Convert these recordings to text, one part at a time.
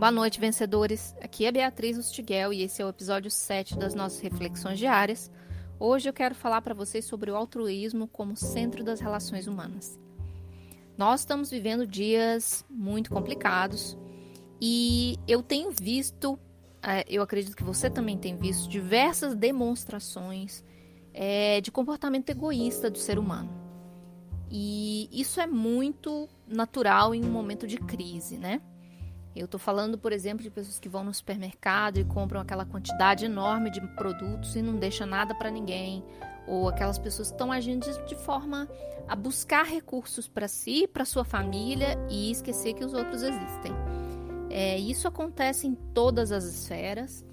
Boa noite, vencedores. Aqui é Beatriz Ustiguel e esse é o episódio 7 das nossas reflexões diárias. Hoje eu quero falar para vocês sobre o altruísmo como centro das relações humanas. Nós estamos vivendo dias muito complicados e eu tenho visto, é, eu acredito que você também tem visto, diversas demonstrações é, de comportamento egoísta do ser humano. E isso é muito natural em um momento de crise, né? Eu estou falando, por exemplo, de pessoas que vão no supermercado e compram aquela quantidade enorme de produtos e não deixa nada para ninguém, ou aquelas pessoas que estão agindo de, de forma a buscar recursos para si, para sua família e esquecer que os outros existem. É, isso acontece em todas as esferas,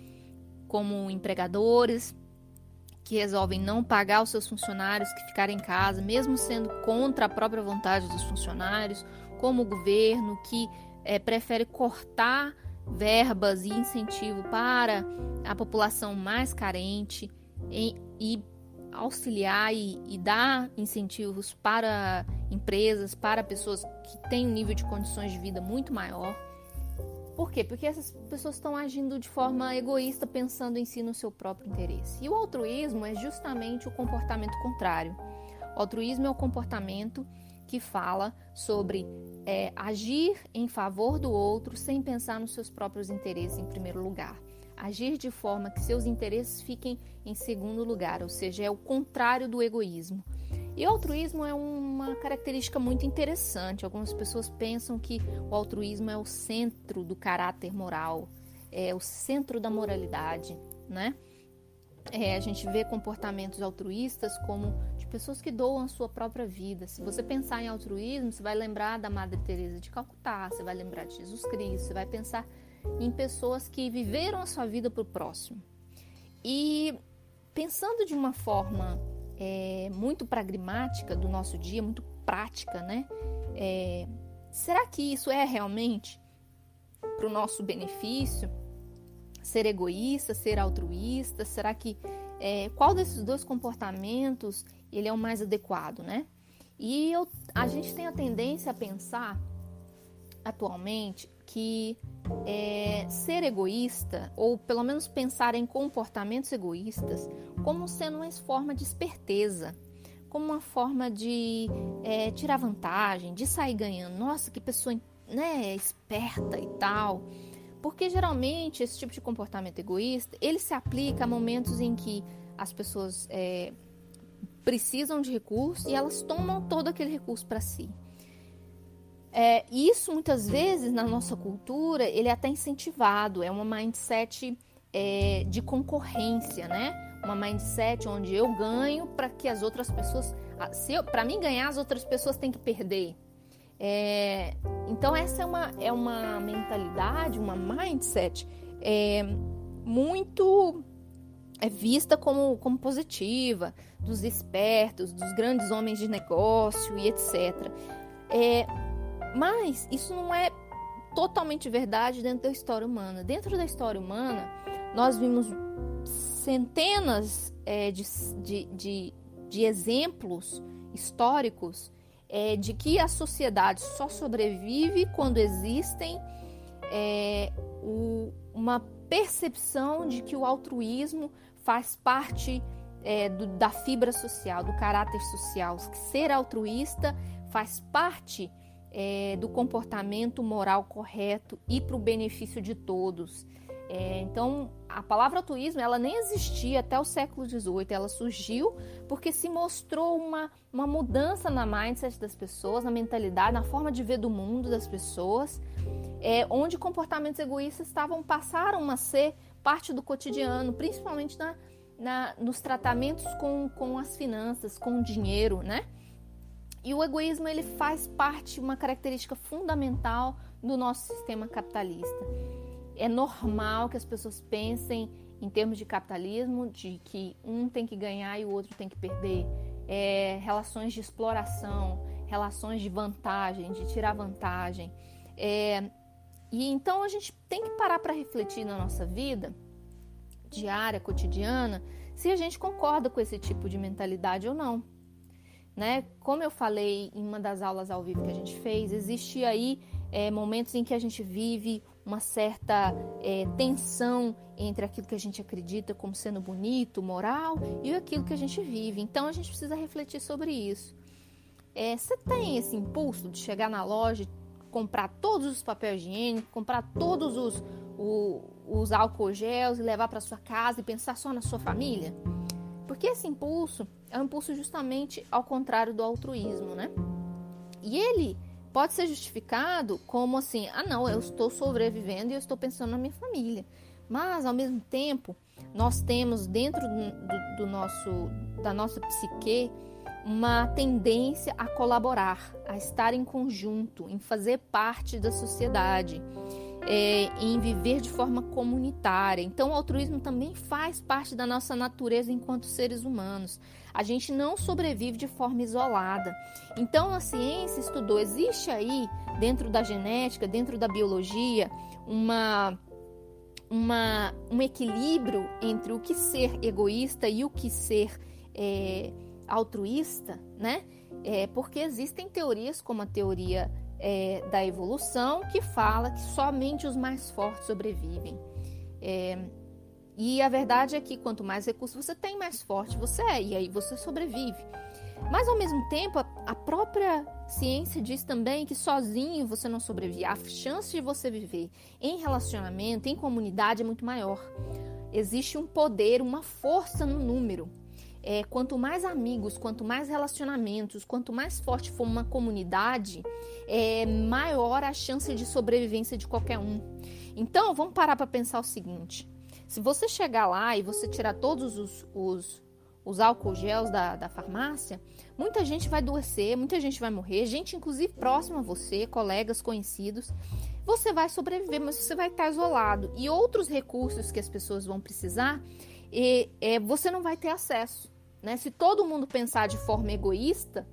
como empregadores que resolvem não pagar os seus funcionários que ficarem em casa, mesmo sendo contra a própria vontade dos funcionários, como o governo que é, prefere cortar verbas e incentivo para a população mais carente e, e auxiliar e, e, dar incentivos para empresas, para pessoas que têm um nível de condições de vida muito maior. Por quê? Porque essas pessoas estão agindo de forma egoísta, pensando em si no seu próprio interesse. E o altruísmo é justamente o comportamento contrário. O altruísmo é o comportamento que fala sobre é, agir em favor do outro sem pensar nos seus próprios interesses em primeiro lugar. Agir de forma que seus interesses fiquem em segundo lugar, ou seja, é o contrário do egoísmo. E o altruísmo é uma característica muito interessante. Algumas pessoas pensam que o altruísmo é o centro do caráter moral, é o centro da moralidade, né? É, a gente vê comportamentos altruístas como pessoas que doam a sua própria vida. Se você pensar em altruísmo, você vai lembrar da Madre Teresa de Calcutá, você vai lembrar de Jesus Cristo, você vai pensar em pessoas que viveram a sua vida para o próximo. E pensando de uma forma é, muito pragmática do nosso dia, muito prática, né? É, será que isso é realmente para o nosso benefício? Ser egoísta, ser altruísta? Será que é, qual desses dois comportamentos ele é o mais adequado, né? E eu, a gente tem a tendência a pensar atualmente que é, ser egoísta, ou pelo menos pensar em comportamentos egoístas, como sendo uma forma de esperteza, como uma forma de é, tirar vantagem, de sair ganhando. Nossa, que pessoa né, esperta e tal. Porque geralmente esse tipo de comportamento egoísta ele se aplica a momentos em que as pessoas é, precisam de recursos e elas tomam todo aquele recurso para si. É, isso muitas vezes na nossa cultura ele é até incentivado, é uma mindset é, de concorrência, né? Uma mindset onde eu ganho para que as outras pessoas, para mim ganhar as outras pessoas têm que perder. É, então essa é uma, é uma mentalidade, uma mindset é, muito é vista como, como positiva, dos espertos, dos grandes homens de negócio e etc. É, mas isso não é totalmente verdade dentro da história humana. Dentro da história humana, nós vimos centenas é, de, de, de, de, exemplos históricos é, de que a sociedade só sobrevive quando existem é, o, uma percepção de que o altruísmo faz parte é, do, da fibra social, do caráter social. Ser altruísta faz parte é, do comportamento moral correto e para o benefício de todos. É, então, a palavra altruísmo ela nem existia até o século XVIII. Ela surgiu porque se mostrou uma, uma mudança na mindset das pessoas, na mentalidade, na forma de ver do mundo das pessoas é, onde comportamentos egoístas estavam passaram a ser parte do cotidiano, principalmente na, na, nos tratamentos com, com as finanças, com o dinheiro, né? E o egoísmo ele faz parte, uma característica fundamental do nosso sistema capitalista. É normal que as pessoas pensem em termos de capitalismo, de que um tem que ganhar e o outro tem que perder. É, relações de exploração, relações de vantagem, de tirar vantagem. É, e então a gente tem que parar para refletir na nossa vida diária, cotidiana, se a gente concorda com esse tipo de mentalidade ou não. Né? Como eu falei em uma das aulas ao vivo que a gente fez, existe aí é, momentos em que a gente vive uma certa é, tensão entre aquilo que a gente acredita como sendo bonito, moral, e aquilo que a gente vive. Então a gente precisa refletir sobre isso. É, você tem esse impulso de chegar na loja, comprar todos os papéis higiênicos, comprar todos os, o, os álcool gels e levar para sua casa e pensar só na sua família? Porque esse impulso é um impulso justamente ao contrário do altruísmo, né? E ele pode ser justificado como assim: ah, não, eu estou sobrevivendo e eu estou pensando na minha família. Mas, ao mesmo tempo, nós temos dentro do, do, nosso, da nossa psique uma tendência a colaborar, a estar em conjunto, em fazer parte da sociedade, é, em viver de forma comunitária. Então, o altruísmo também faz parte da nossa natureza enquanto seres humanos. A gente não sobrevive de forma isolada. Então, a ciência estudou, existe aí, dentro da genética, dentro da biologia, uma uma, um equilíbrio entre o que ser egoísta e o que ser é, altruísta, né? É, porque existem teorias como a teoria é, da evolução que fala que somente os mais fortes sobrevivem. É, e a verdade é que quanto mais recursos você tem, mais forte você é, e aí você sobrevive. Mas ao mesmo tempo, a própria ciência diz também que sozinho você não sobrevive. A chance de você viver em relacionamento, em comunidade é muito maior. Existe um poder, uma força no número é, quanto mais amigos, quanto mais relacionamentos, quanto mais forte for uma comunidade, é maior a chance de sobrevivência de qualquer um. Então, vamos parar para pensar o seguinte: se você chegar lá e você tirar todos os, os, os álcool gels da, da farmácia, muita gente vai adoecer, muita gente vai morrer, gente inclusive próxima a você, colegas, conhecidos. Você vai sobreviver, mas você vai estar isolado. E outros recursos que as pessoas vão precisar, e, é, você não vai ter acesso. Né? Se todo mundo pensar de forma egoísta,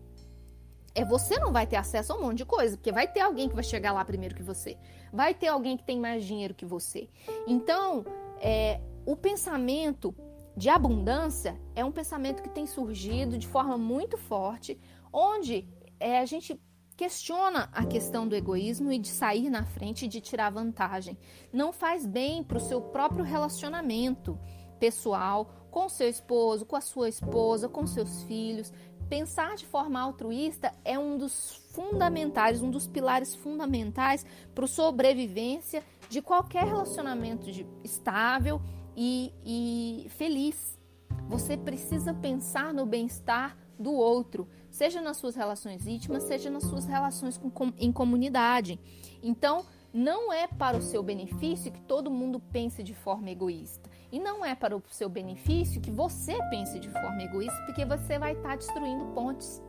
é você não vai ter acesso a um monte de coisa, porque vai ter alguém que vai chegar lá primeiro que você, vai ter alguém que tem mais dinheiro que você. Então, é, o pensamento de abundância é um pensamento que tem surgido de forma muito forte, onde é, a gente questiona a questão do egoísmo e de sair na frente e de tirar vantagem. Não faz bem para o seu próprio relacionamento pessoal, com seu esposo, com a sua esposa, com seus filhos. Pensar de forma altruísta é um dos fundamentais, um dos pilares fundamentais para a sobrevivência de qualquer relacionamento de, estável e, e feliz. Você precisa pensar no bem-estar do outro, seja nas suas relações íntimas, seja nas suas relações com, com, em comunidade. Então, não é para o seu benefício que todo mundo pense de forma egoísta. E não é para o seu benefício que você pense de forma egoísta, porque você vai estar destruindo pontes.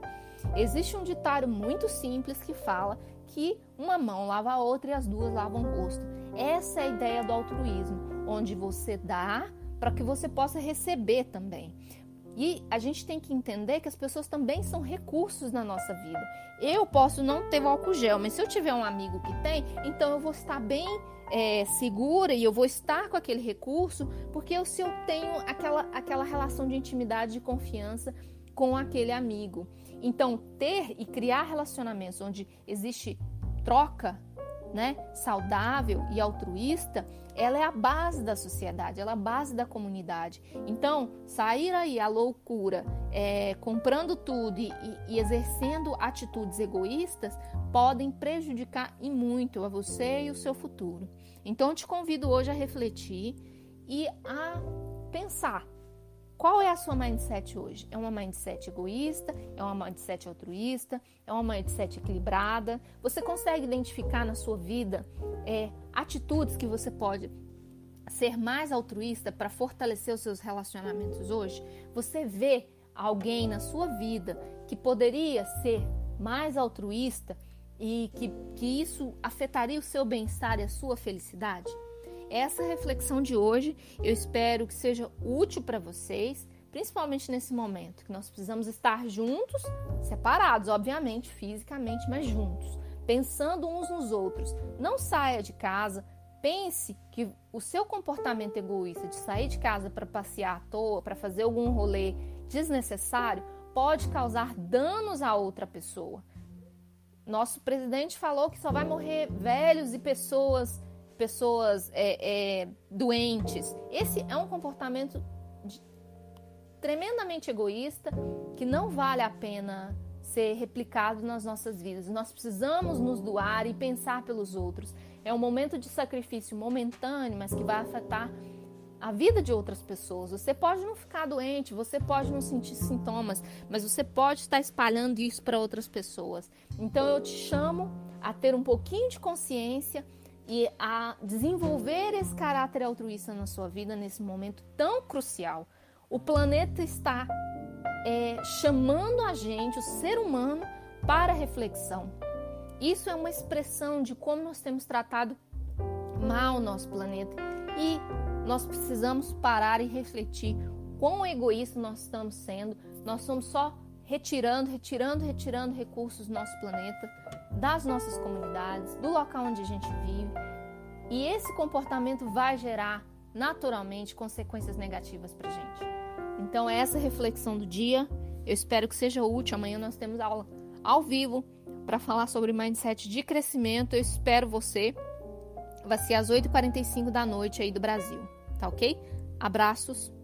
Existe um ditado muito simples que fala que uma mão lava a outra e as duas lavam o rosto. Essa é a ideia do altruísmo, onde você dá para que você possa receber também. E a gente tem que entender que as pessoas também são recursos na nossa vida. Eu posso não ter o álcool gel, mas se eu tiver um amigo que tem, então eu vou estar bem é, segura e eu vou estar com aquele recurso, porque eu, se eu tenho aquela, aquela relação de intimidade, de confiança com aquele amigo. Então, ter e criar relacionamentos onde existe troca né, saudável e altruísta, ela é a base da sociedade, ela é a base da comunidade. Então, sair aí a loucura, é, comprando tudo e, e, exercendo atitudes egoístas, podem prejudicar e muito a você e o seu futuro. Então, eu te convido hoje a refletir e a pensar qual é a sua mindset hoje? É uma mindset egoísta? É uma mindset altruísta? É uma mindset equilibrada? Você consegue identificar na sua vida é, atitudes que você pode ser mais altruísta para fortalecer os seus relacionamentos hoje? Você vê alguém na sua vida que poderia ser mais altruísta e que, que isso afetaria o seu bem-estar e a sua felicidade? Essa reflexão de hoje eu espero que seja útil para vocês, principalmente nesse momento que nós precisamos estar juntos, separados, obviamente, fisicamente, mas juntos, pensando uns nos outros. Não saia de casa, pense que o seu comportamento egoísta de sair de casa para passear à toa, para fazer algum rolê desnecessário, pode causar danos a outra pessoa. Nosso presidente falou que só vai morrer velhos e pessoas pessoas é, é, doentes. Esse é um comportamento de, tremendamente egoísta que não vale a pena ser replicado nas nossas vidas. Nós precisamos nos doar e pensar pelos outros. É um momento de sacrifício momentâneo, mas que vai afetar a vida de outras pessoas. Você pode não ficar doente, você pode não sentir sintomas, mas você pode estar espalhando isso para outras pessoas. Então eu te chamo a ter um pouquinho de consciência e a desenvolver esse caráter altruísta na sua vida nesse momento tão crucial. O planeta está é, chamando a gente, o ser humano, para reflexão. Isso é uma expressão de como nós temos tratado mal o nosso planeta e nós precisamos parar e refletir quão egoísta nós estamos sendo. Nós estamos só retirando, retirando, retirando recursos do nosso planeta, das nossas comunidades, do local onde a gente vive. E esse comportamento vai gerar naturalmente consequências negativas para gente. Então, é essa reflexão do dia. Eu espero que seja útil. Amanhã nós temos aula ao vivo para falar sobre mindset de crescimento. Eu espero você. Vai ser às 8h45 da noite aí do Brasil. Tá ok? Abraços.